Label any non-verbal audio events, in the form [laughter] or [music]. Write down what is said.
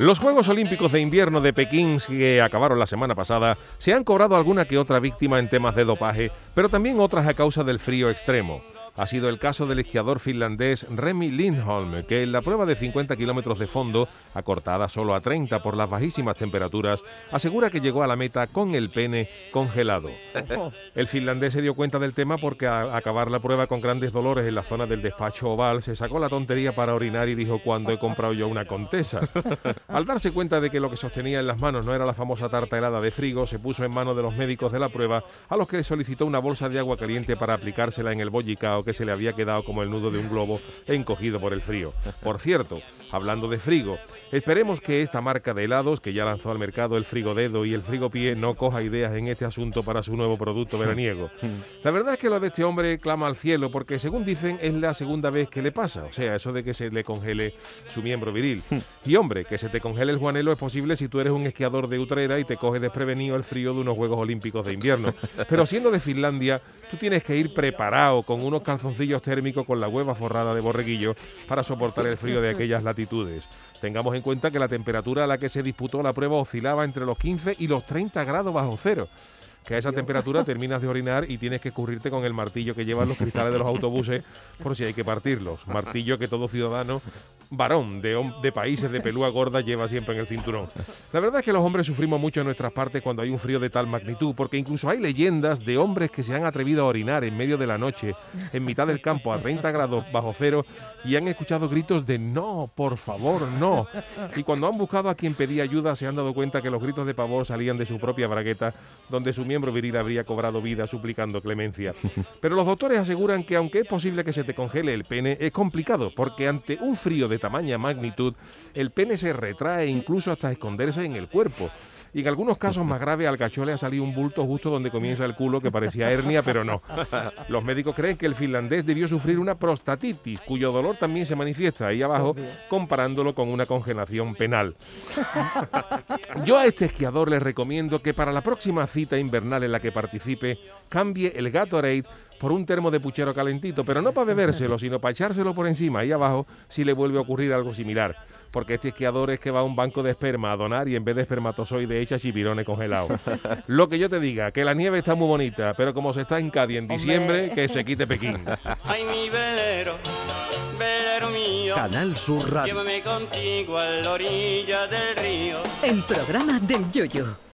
Los Juegos Olímpicos de Invierno de Pekín, que acabaron la semana pasada, se han cobrado alguna que otra víctima en temas de dopaje, pero también otras a causa del frío extremo ha sido el caso del esquiador finlandés Remy Lindholm, que en la prueba de 50 kilómetros de fondo, acortada solo a 30 por las bajísimas temperaturas, asegura que llegó a la meta con el pene congelado. El finlandés se dio cuenta del tema porque al acabar la prueba con grandes dolores en la zona del despacho oval, se sacó la tontería para orinar y dijo cuando he comprado yo una contesa. [laughs] Al darse cuenta de que lo que sostenía en las manos no era la famosa tarta helada de frigo, se puso en manos de los médicos de la prueba, a los que le solicitó una bolsa de agua caliente para aplicársela en el bollicao que se le había quedado como el nudo de un globo encogido por el frío. Por cierto, hablando de frigo, esperemos que esta marca de helados, que ya lanzó al mercado el frigo dedo y el frigo pie, no coja ideas en este asunto para su nuevo producto veraniego. La verdad es que lo de este hombre clama al cielo porque, según dicen, es la segunda vez que le pasa, o sea, eso de que se le congele su miembro viril. Y hombre, que se te congele el juanelo es posible si tú eres un esquiador de Utrera y te coges desprevenido el frío de unos Juegos Olímpicos de invierno. [laughs] Pero siendo de Finlandia, tú tienes que ir preparado con unos calzoncillos térmicos con la hueva forrada de borreguillo para soportar el frío de aquellas latitudes. Tengamos en cuenta que la temperatura a la que se disputó la prueba oscilaba entre los 15 y los 30 grados bajo cero que a esa temperatura [laughs] terminas de orinar y tienes que escurrirte con el martillo que llevan los cristales de los autobuses por si hay que partirlos. Martillo que todo ciudadano varón de, de países de pelúa gorda lleva siempre en el cinturón. La verdad es que los hombres sufrimos mucho en nuestras partes cuando hay un frío de tal magnitud, porque incluso hay leyendas de hombres que se han atrevido a orinar en medio de la noche, en mitad del campo, a 30 grados bajo cero, y han escuchado gritos de no, por favor, no. Y cuando han buscado a quien pedía ayuda, se han dado cuenta que los gritos de pavor salían de su propia bragueta, donde su miembro viril habría cobrado vida suplicando clemencia. [laughs] Pero los doctores aseguran que aunque es posible que se te congele el pene, es complicado, porque ante un frío de tamaña magnitud, el pene se retrae incluso hasta esconderse en el cuerpo y en algunos casos más graves al cachorro le ha salido un bulto justo donde comienza el culo que parecía hernia, pero no. Los médicos creen que el finlandés debió sufrir una prostatitis, cuyo dolor también se manifiesta ahí abajo, comparándolo con una congelación penal. Yo a este esquiador le recomiendo que para la próxima cita invernal en la que participe, cambie el Gatorade por un termo de puchero calentito, pero no para bebérselo, sino para echárselo por encima ahí abajo si le vuelve a ocurrir algo similar. Porque este esquiador es que va a un banco de esperma a donar y en vez de espermatozoide echa chipirones congelados. [laughs] Lo que yo te diga, que la nieve está muy bonita, pero como se está en Cádiz en diciembre, que se quite Pekín. [laughs] Ay, mi velero, velero mío. Canal Sur Radio. Llévame contigo a la orilla del río. El programa del Yoyo.